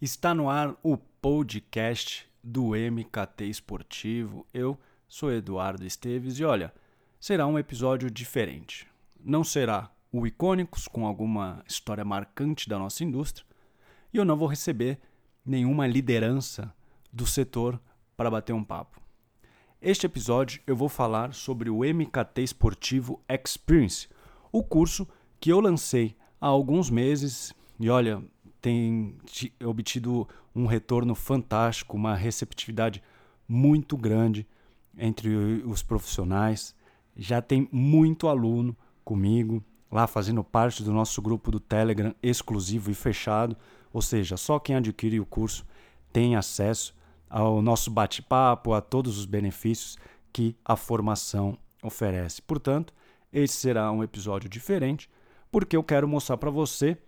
Está no ar o podcast do MKT Esportivo. Eu sou Eduardo Esteves e olha, será um episódio diferente. Não será o Icônicos com alguma história marcante da nossa indústria e eu não vou receber nenhuma liderança do setor para bater um papo. Este episódio eu vou falar sobre o MKT Esportivo Experience, o curso que eu lancei há alguns meses e olha, tem obtido um retorno fantástico, uma receptividade muito grande entre os profissionais. Já tem muito aluno comigo lá fazendo parte do nosso grupo do Telegram exclusivo e fechado, ou seja, só quem adquire o curso tem acesso ao nosso bate-papo, a todos os benefícios que a formação oferece. Portanto, esse será um episódio diferente, porque eu quero mostrar para você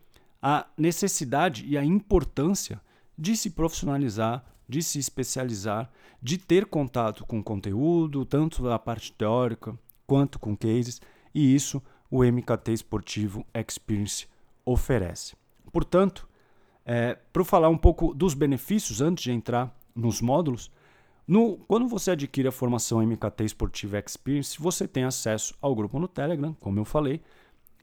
a necessidade e a importância de se profissionalizar, de se especializar, de ter contato com conteúdo, tanto da parte teórica quanto com cases, e isso o MKT Esportivo Experience oferece. Portanto, é, para falar um pouco dos benefícios antes de entrar nos módulos, no, quando você adquire a formação MKT Esportivo Experience, você tem acesso ao grupo no Telegram, como eu falei,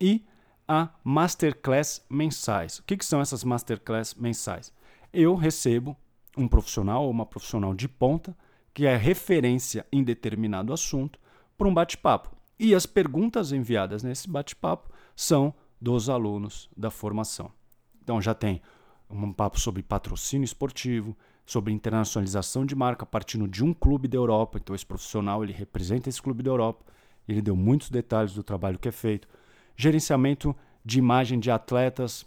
e a masterclass mensais. O que, que são essas masterclass mensais? Eu recebo um profissional ou uma profissional de ponta que é referência em determinado assunto para um bate-papo. E as perguntas enviadas nesse bate-papo são dos alunos da formação. Então já tem um papo sobre patrocínio esportivo, sobre internacionalização de marca partindo de um clube da Europa. Então esse profissional ele representa esse clube da Europa. Ele deu muitos detalhes do trabalho que é feito gerenciamento de imagem de atletas,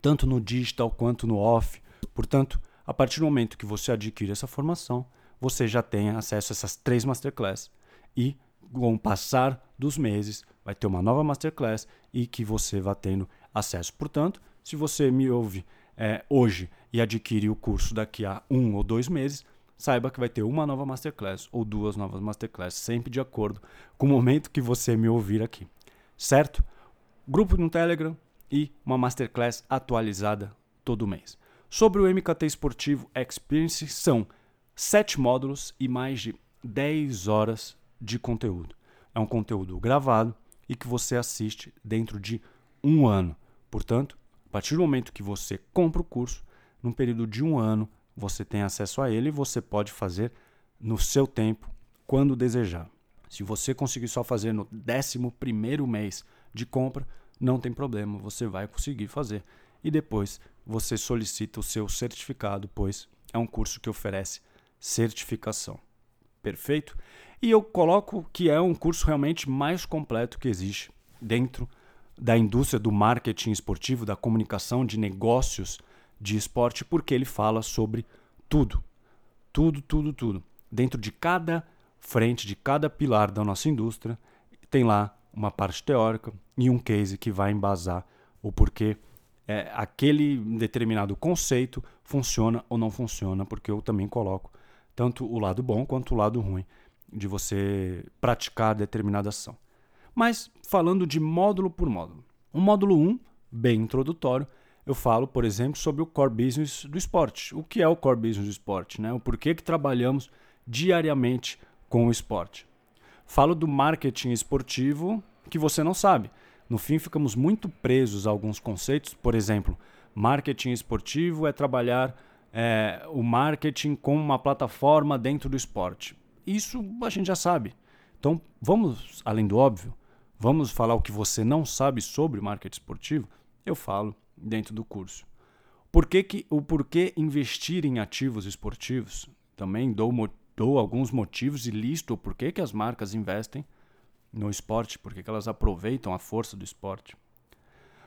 tanto no digital quanto no off. Portanto, a partir do momento que você adquire essa formação, você já tem acesso a essas três masterclass e com o passar dos meses vai ter uma nova masterclass e que você vai tendo acesso. Portanto, se você me ouve é, hoje e adquire o curso daqui a um ou dois meses, saiba que vai ter uma nova masterclass ou duas novas masterclass, sempre de acordo com o momento que você me ouvir aqui certo? Grupo no Telegram e uma masterclass atualizada todo mês. Sobre o MKT Esportivo Experience, são sete módulos e mais de 10 horas de conteúdo. É um conteúdo gravado e que você assiste dentro de um ano. Portanto, a partir do momento que você compra o curso, num período de um ano, você tem acesso a ele e você pode fazer no seu tempo, quando desejar. Se você conseguir só fazer no 11 mês de compra, não tem problema, você vai conseguir fazer. E depois você solicita o seu certificado, pois é um curso que oferece certificação. Perfeito? E eu coloco que é um curso realmente mais completo que existe dentro da indústria do marketing esportivo, da comunicação de negócios de esporte, porque ele fala sobre tudo. Tudo, tudo, tudo. Dentro de cada frente de cada pilar da nossa indústria, tem lá uma parte teórica e um case que vai embasar o porquê é, aquele determinado conceito funciona ou não funciona, porque eu também coloco tanto o lado bom quanto o lado ruim de você praticar determinada ação. Mas falando de módulo por módulo. O módulo 1, bem introdutório, eu falo, por exemplo, sobre o core business do esporte. O que é o core business do esporte? Né? O porquê que trabalhamos diariamente com o esporte. Falo do marketing esportivo que você não sabe. No fim, ficamos muito presos a alguns conceitos. Por exemplo, marketing esportivo é trabalhar é, o marketing como uma plataforma dentro do esporte. Isso a gente já sabe. Então, vamos além do óbvio. Vamos falar o que você não sabe sobre marketing esportivo? Eu falo dentro do curso. Por que que, o porquê investir em ativos esportivos? Também dou dou alguns motivos e listo por que, que as marcas investem no esporte, por que, que elas aproveitam a força do esporte.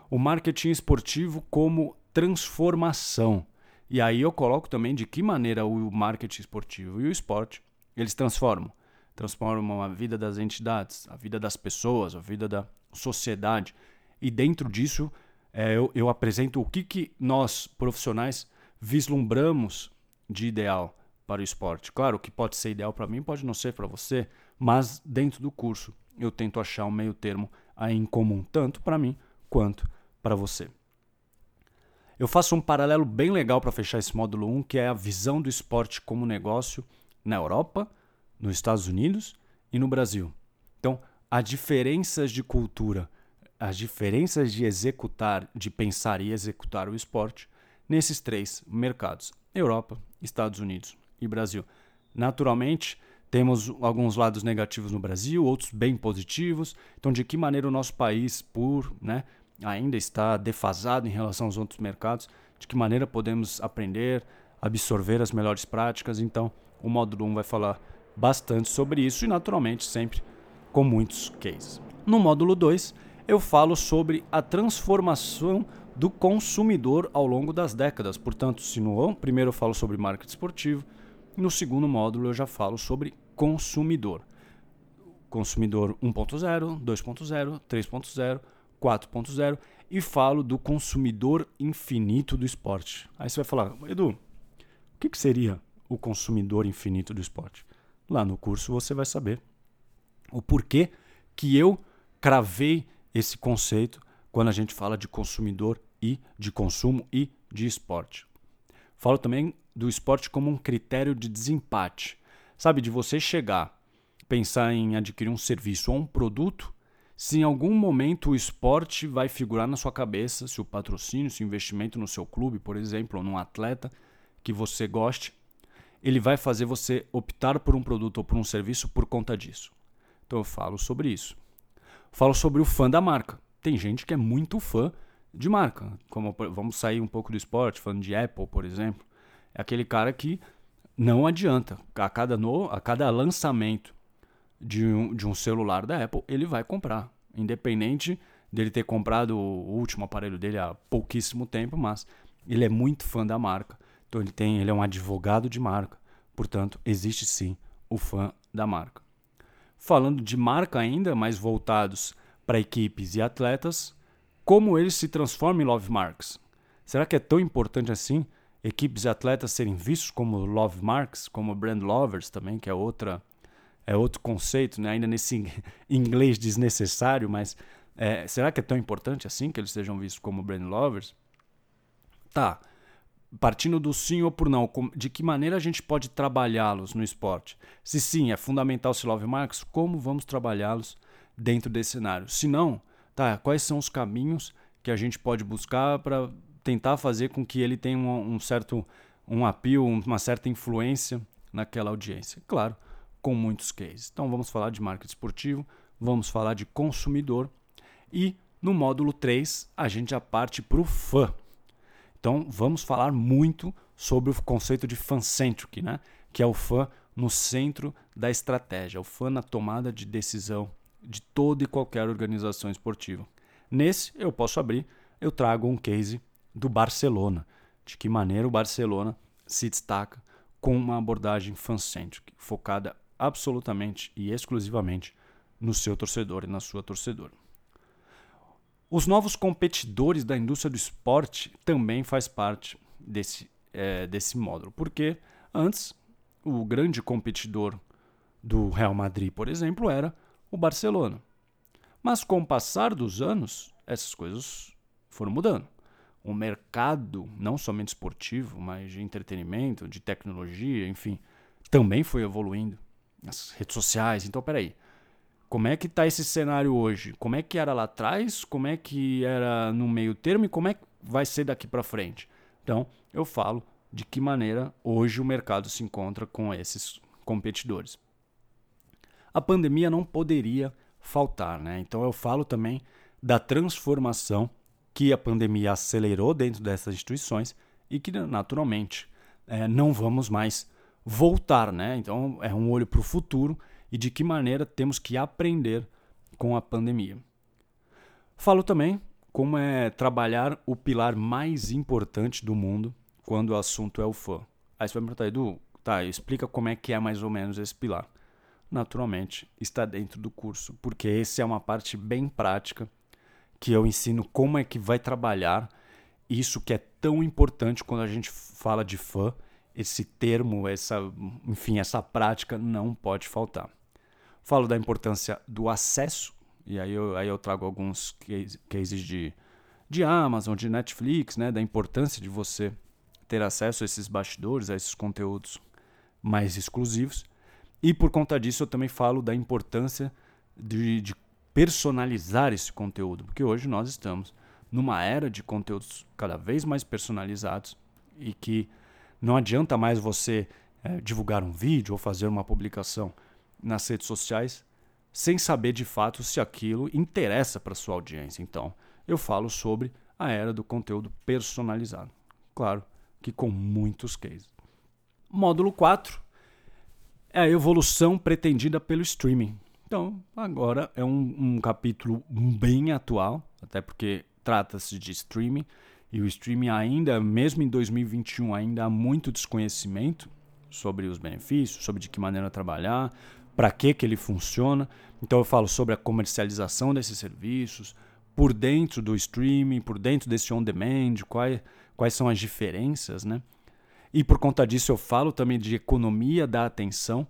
O marketing esportivo como transformação. E aí eu coloco também de que maneira o marketing esportivo e o esporte eles transformam. Transformam a vida das entidades, a vida das pessoas, a vida da sociedade. E dentro disso é, eu, eu apresento o que, que nós, profissionais, vislumbramos de ideal para o esporte. Claro que pode ser ideal para mim, pode não ser para você, mas dentro do curso eu tento achar um meio termo aí em comum, tanto para mim quanto para você. eu faço um paralelo bem legal para fechar esse módulo 1, que é a visão do esporte como negócio na Europa, nos Estados Unidos e no Brasil. Então, as diferenças de cultura, as diferenças de executar, de pensar e executar o esporte nesses três mercados: Europa, Estados Unidos e Brasil. Naturalmente, temos alguns lados negativos no Brasil, outros bem positivos. Então, de que maneira o nosso país, por né, ainda está defasado em relação aos outros mercados, de que maneira podemos aprender, absorver as melhores práticas? Então, o módulo 1 vai falar bastante sobre isso e, naturalmente, sempre com muitos cases. No módulo 2, eu falo sobre a transformação do consumidor ao longo das décadas. Portanto, se no primeiro eu falo sobre marketing esportivo, no segundo módulo eu já falo sobre consumidor. Consumidor 1.0, 2.0, 3.0, 4.0 e falo do consumidor infinito do esporte. Aí você vai falar, Edu, o que, que seria o consumidor infinito do esporte? Lá no curso você vai saber o porquê que eu cravei esse conceito quando a gente fala de consumidor e de consumo e de esporte. Falo também do esporte como um critério de desempate. Sabe, de você chegar, pensar em adquirir um serviço ou um produto, se em algum momento o esporte vai figurar na sua cabeça, se o patrocínio, se o investimento no seu clube, por exemplo, ou num atleta que você goste, ele vai fazer você optar por um produto ou por um serviço por conta disso. Então eu falo sobre isso. Falo sobre o fã da marca. Tem gente que é muito fã de marca. Como vamos sair um pouco do esporte, falando de Apple, por exemplo. É aquele cara que não adianta. A cada, no, a cada lançamento de um, de um celular da Apple, ele vai comprar. Independente dele ter comprado o último aparelho dele há pouquíssimo tempo, mas ele é muito fã da marca. Então ele tem, ele é um advogado de marca. Portanto, existe sim o fã da marca. Falando de marca ainda, mais voltados para equipes e atletas, como eles se transformam em love marks. Será que é tão importante assim equipes e atletas serem vistos como love marks, como brand lovers também, que é outra é outro conceito, né? ainda nesse inglês desnecessário, mas é, será que é tão importante assim que eles sejam vistos como brand lovers? Tá. Partindo do sim ou por não, de que maneira a gente pode trabalhá-los no esporte? Se sim, é fundamental se love marks, como vamos trabalhá-los dentro desse cenário? Se não, tá, quais são os caminhos que a gente pode buscar para tentar fazer com que ele tenha um, um certo um apelo, uma certa influência naquela audiência? Claro, com muitos cases. Então vamos falar de marketing esportivo, vamos falar de consumidor e no módulo 3 a gente já parte para o fã. Então vamos falar muito sobre o conceito de fan-centric, né? que é o fã no centro da estratégia, o fã na tomada de decisão de toda e qualquer organização esportiva. Nesse eu posso abrir, eu trago um case do Barcelona, de que maneira o Barcelona se destaca com uma abordagem fan-centric, focada absolutamente e exclusivamente no seu torcedor e na sua torcedora. Os novos competidores da indústria do esporte também faz parte desse, é, desse módulo, porque antes o grande competidor do Real Madrid, por exemplo, era o Barcelona. Mas com o passar dos anos, essas coisas foram mudando. O mercado, não somente esportivo, mas de entretenimento, de tecnologia, enfim, também foi evoluindo as redes sociais. Então, peraí. Como é que está esse cenário hoje? Como é que era lá atrás? Como é que era no meio termo? E como é que vai ser daqui para frente? Então, eu falo de que maneira hoje o mercado se encontra com esses competidores. A pandemia não poderia faltar, né? Então eu falo também da transformação que a pandemia acelerou dentro dessas instituições e que naturalmente é, não vamos mais voltar, né? Então é um olho para o futuro e de que maneira temos que aprender com a pandemia. Falo também como é trabalhar o pilar mais importante do mundo quando o assunto é o fã. Aí você vai me perguntar, Edu, tá, explica como é que é mais ou menos esse pilar. Naturalmente, está dentro do curso, porque esse é uma parte bem prática que eu ensino como é que vai trabalhar isso que é tão importante quando a gente fala de fã esse termo, essa, enfim, essa prática não pode faltar. Falo da importância do acesso, e aí eu, aí eu trago alguns cases de, de Amazon, de Netflix, né, da importância de você ter acesso a esses bastidores, a esses conteúdos mais exclusivos. E por conta disso eu também falo da importância de, de personalizar esse conteúdo, porque hoje nós estamos numa era de conteúdos cada vez mais personalizados e que não adianta mais você é, divulgar um vídeo ou fazer uma publicação nas redes sociais sem saber de fato se aquilo interessa para sua audiência. Então, eu falo sobre a era do conteúdo personalizado. Claro que com muitos cases. Módulo 4 é a evolução pretendida pelo streaming. Então, agora é um, um capítulo bem atual, até porque trata-se de streaming, e o streaming ainda, mesmo em 2021, ainda há muito desconhecimento sobre os benefícios, sobre de que maneira trabalhar, para que, que ele funciona. Então eu falo sobre a comercialização desses serviços, por dentro do streaming, por dentro desse on-demand, quais, quais são as diferenças, né? E por conta disso eu falo também de economia da atenção,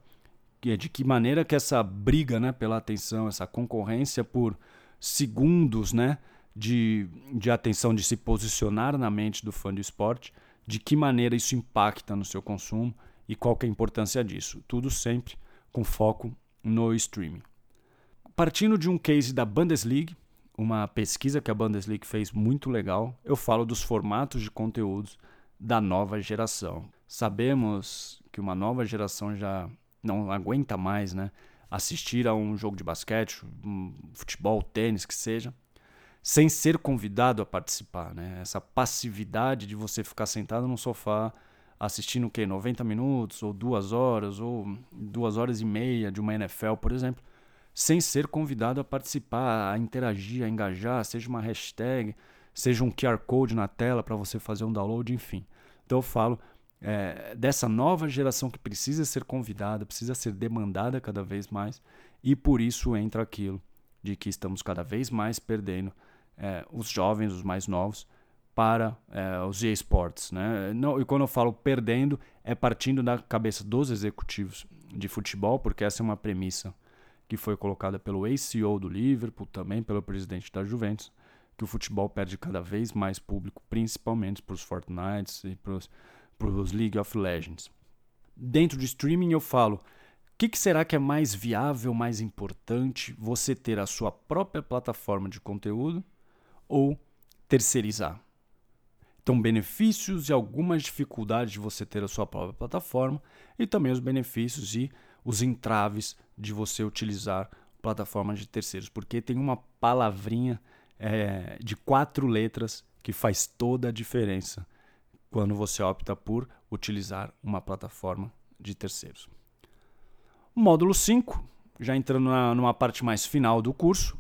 de que maneira que essa briga né, pela atenção, essa concorrência por segundos né, de, de atenção, de se posicionar na mente do fã de esporte, de que maneira isso impacta no seu consumo e qual que é a importância disso. Tudo sempre com foco no streaming. Partindo de um case da Bundesliga, uma pesquisa que a Bundesliga fez muito legal, eu falo dos formatos de conteúdos da nova geração. Sabemos que uma nova geração já não aguenta mais, né? Assistir a um jogo de basquete, um futebol, tênis, que seja, sem ser convidado a participar, né? Essa passividade de você ficar sentado no sofá assistindo o quê? 90 minutos, ou duas horas, ou duas horas e meia de uma NFL, por exemplo, sem ser convidado a participar, a interagir, a engajar, seja uma hashtag, seja um QR Code na tela para você fazer um download, enfim. Então eu falo é, dessa nova geração que precisa ser convidada, precisa ser demandada cada vez mais, e por isso entra aquilo de que estamos cada vez mais perdendo é, os jovens, os mais novos, para é, os esportes. Né? Não, e quando eu falo perdendo, é partindo da cabeça dos executivos de futebol, porque essa é uma premissa que foi colocada pelo ex-CEO do Liverpool, também pelo presidente da Juventus, que o futebol perde cada vez mais público, principalmente para os Fortnite e para os League of Legends. Dentro de streaming eu falo, o que, que será que é mais viável, mais importante, você ter a sua própria plataforma de conteúdo ou terceirizar? Então, benefícios e algumas dificuldades de você ter a sua própria plataforma e também os benefícios e os entraves de você utilizar plataformas de terceiros, porque tem uma palavrinha é, de quatro letras que faz toda a diferença quando você opta por utilizar uma plataforma de terceiros. Módulo 5, já entrando na, numa parte mais final do curso,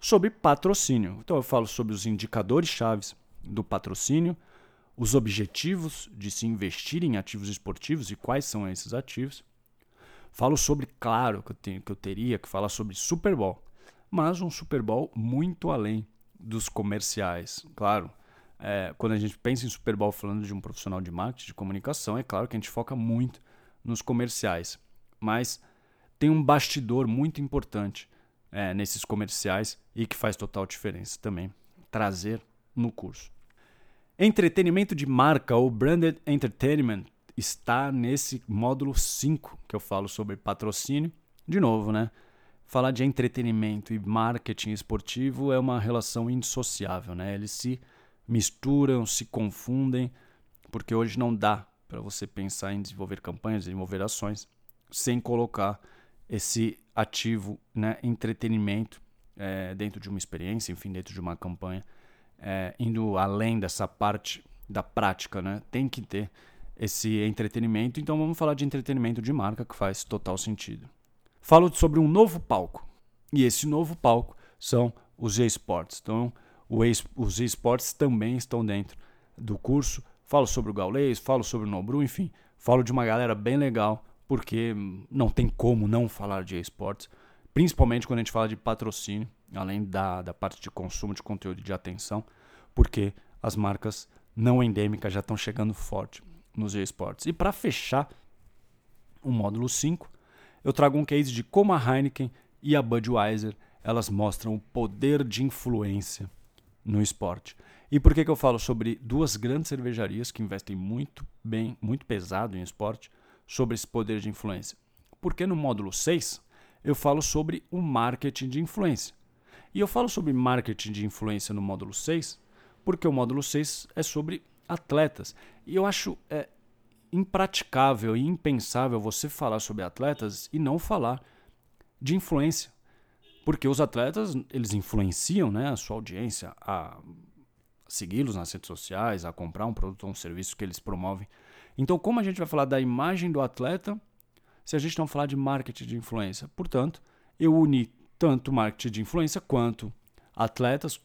sobre patrocínio. Então eu falo sobre os indicadores chaves do patrocínio, os objetivos de se investir em ativos esportivos e quais são esses ativos. Falo sobre, claro, que eu, tenho, que eu teria que falar sobre Super Bowl, mas um Super Bowl muito além dos comerciais. Claro, é, quando a gente pensa em Super Bowl falando de um profissional de marketing, de comunicação, é claro que a gente foca muito nos comerciais, mas tem um bastidor muito importante é, nesses comerciais e que faz total diferença também trazer no curso. Entretenimento de marca ou branded entertainment está nesse módulo 5 que eu falo sobre patrocínio. De novo, né? Falar de entretenimento e marketing esportivo é uma relação indissociável, né? Eles se misturam, se confundem, porque hoje não dá para você pensar em desenvolver campanhas, desenvolver ações, sem colocar esse ativo, né, entretenimento é, dentro de uma experiência, enfim, dentro de uma campanha é, indo além dessa parte da prática, né? Tem que ter esse entretenimento. Então vamos falar de entretenimento de marca que faz total sentido. Falo sobre um novo palco. E esse novo palco são os esportes. Então, os esportes também estão dentro do curso. Falo sobre o Gaulês, falo sobre o Nobru, enfim, falo de uma galera bem legal, porque não tem como não falar de esportes, principalmente quando a gente fala de patrocínio além da, da parte de consumo de conteúdo e de atenção, porque as marcas não endêmicas já estão chegando forte nos esportes. E para fechar o módulo 5, eu trago um case de como a Heineken e a Budweiser elas mostram o poder de influência no esporte. E por que, que eu falo sobre duas grandes cervejarias que investem muito bem, muito pesado em esporte, sobre esse poder de influência? Porque no módulo 6 eu falo sobre o marketing de influência. E eu falo sobre marketing de influência no módulo 6 porque o módulo 6 é sobre atletas. E eu acho é, impraticável e impensável você falar sobre atletas e não falar de influência. Porque os atletas, eles influenciam né, a sua audiência a segui-los nas redes sociais, a comprar um produto ou um serviço que eles promovem. Então, como a gente vai falar da imagem do atleta se a gente não falar de marketing de influência? Portanto, eu uni tanto marketing de influência quanto atletas.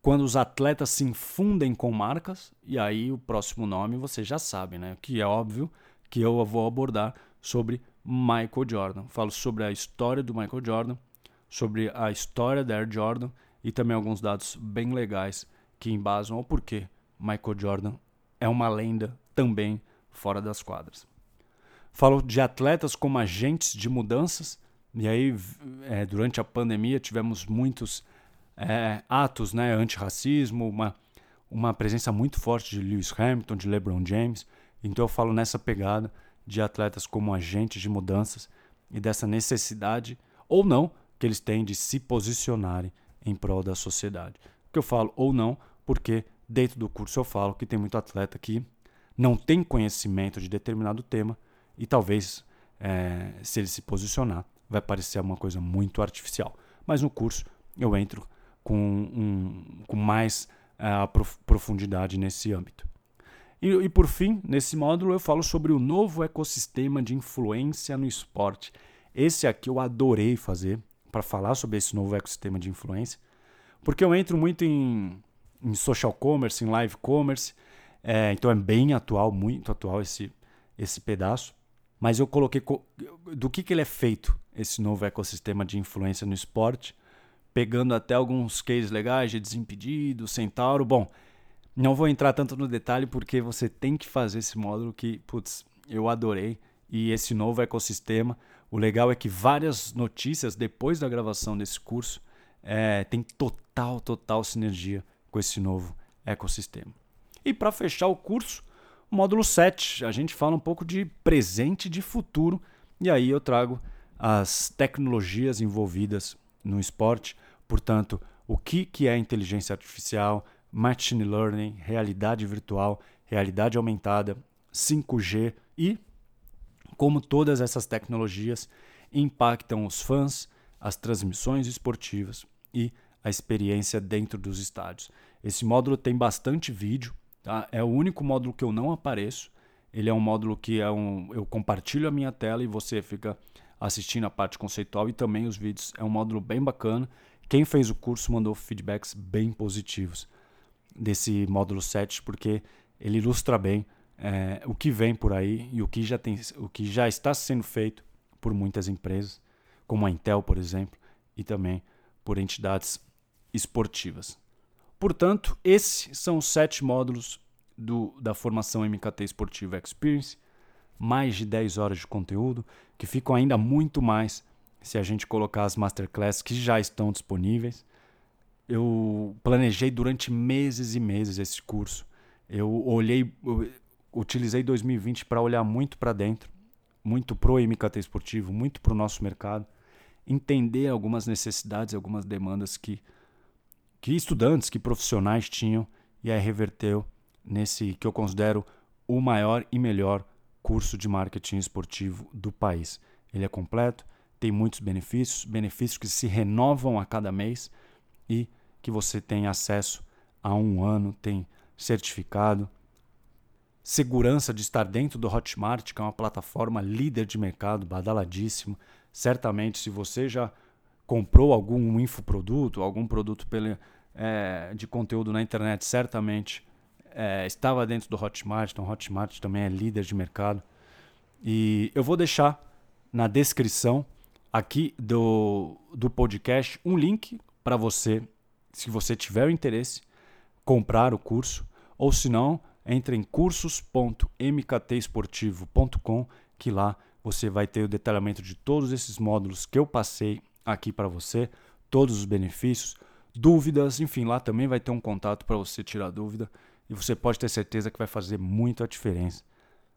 Quando os atletas se infundem com marcas, e aí o próximo nome você já sabe, né? Que é óbvio que eu vou abordar sobre Michael Jordan. Falo sobre a história do Michael Jordan, sobre a história da Air Jordan e também alguns dados bem legais que embasam o porquê Michael Jordan é uma lenda também fora das quadras. Falo de atletas como agentes de mudanças, e aí é, durante a pandemia tivemos muitos é, atos né, antirracismo, uma, uma presença muito forte de Lewis Hamilton, de LeBron James. Então eu falo nessa pegada de atletas como agentes de mudanças e dessa necessidade, ou não, que eles têm de se posicionarem em prol da sociedade. Que eu falo ou não, porque dentro do curso eu falo que tem muito atleta que não tem conhecimento de determinado tema e talvez, é, se ele se posicionar, vai parecer uma coisa muito artificial. Mas no curso eu entro com, um, com mais uh, prof profundidade nesse âmbito. E, e, por fim, nesse módulo eu falo sobre o novo ecossistema de influência no esporte. Esse aqui eu adorei fazer, para falar sobre esse novo ecossistema de influência, porque eu entro muito em, em social commerce, em live commerce, é, então é bem atual, muito atual esse, esse pedaço. Mas eu coloquei do que, que ele é feito, esse novo ecossistema de influência no esporte, pegando até alguns cases legais de Desimpedido, Centauro. Bom, não vou entrar tanto no detalhe porque você tem que fazer esse módulo que, putz, eu adorei. E esse novo ecossistema, o legal é que várias notícias depois da gravação desse curso é, tem total, total sinergia com esse novo ecossistema. E para fechar o curso, módulo 7, a gente fala um pouco de presente e de futuro, e aí eu trago as tecnologias envolvidas no esporte, portanto, o que, que é inteligência artificial, machine learning, realidade virtual, realidade aumentada, 5G e como todas essas tecnologias impactam os fãs, as transmissões esportivas e a experiência dentro dos estádios. Esse módulo tem bastante vídeo, tá? é o único módulo que eu não apareço. Ele é um módulo que é um, eu compartilho a minha tela e você fica assistindo a parte conceitual e também os vídeos. É um módulo bem bacana. Quem fez o curso mandou feedbacks bem positivos desse módulo 7, porque ele ilustra bem é, o que vem por aí e o que, já tem, o que já está sendo feito por muitas empresas, como a Intel, por exemplo, e também por entidades esportivas. Portanto, esses são os sete módulos do, da formação MKT Esportiva Experience, mais de 10 horas de conteúdo, que ficam ainda muito mais se a gente colocar as masterclasses que já estão disponíveis. Eu planejei durante meses e meses esse curso. Eu olhei, eu utilizei 2020 para olhar muito para dentro, muito pro MKT esportivo, muito para o nosso mercado, entender algumas necessidades, algumas demandas que, que estudantes, que profissionais tinham e aí reverteu nesse que eu considero o maior e melhor curso de marketing esportivo do país. Ele é completo, tem muitos benefícios, benefícios que se renovam a cada mês e que você tem acesso a um ano, tem certificado, segurança de estar dentro do Hotmart, que é uma plataforma líder de mercado, badaladíssimo. Certamente, se você já comprou algum infoproduto, algum produto pela, é, de conteúdo na internet, certamente é, estava dentro do Hotmart. Então, Hotmart também é líder de mercado. E eu vou deixar na descrição aqui do, do podcast um link para você, se você tiver o interesse, comprar o curso, ou se não, entre em cursos.mktesportivo.com, que lá você vai ter o detalhamento de todos esses módulos que eu passei aqui para você, todos os benefícios, dúvidas, enfim, lá também vai ter um contato para você tirar dúvida e você pode ter certeza que vai fazer muito a diferença.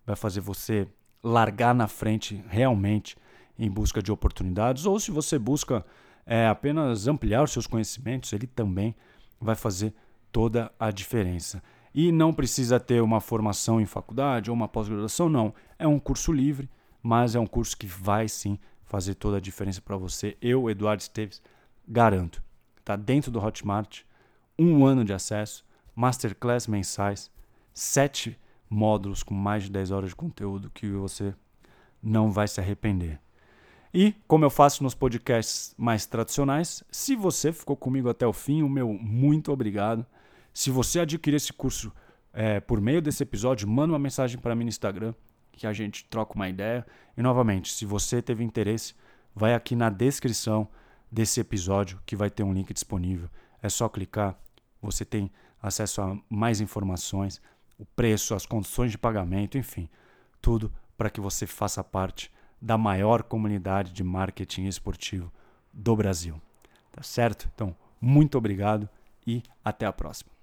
Vai fazer você largar na frente realmente em busca de oportunidades, ou se você busca é, apenas ampliar os seus conhecimentos, ele também vai fazer toda a diferença. E não precisa ter uma formação em faculdade ou uma pós-graduação, não. É um curso livre, mas é um curso que vai sim fazer toda a diferença para você. Eu, Eduardo Esteves, garanto. Está dentro do Hotmart, um ano de acesso, masterclass mensais, sete módulos com mais de 10 horas de conteúdo que você não vai se arrepender. E, como eu faço nos podcasts mais tradicionais, se você ficou comigo até o fim, o meu muito obrigado. Se você adquirir esse curso é, por meio desse episódio, manda uma mensagem para mim no Instagram, que a gente troca uma ideia. E, novamente, se você teve interesse, vai aqui na descrição desse episódio que vai ter um link disponível. É só clicar, você tem acesso a mais informações, o preço, as condições de pagamento, enfim, tudo para que você faça parte da maior comunidade de marketing esportivo do Brasil. Tá certo? Então, muito obrigado e até a próxima.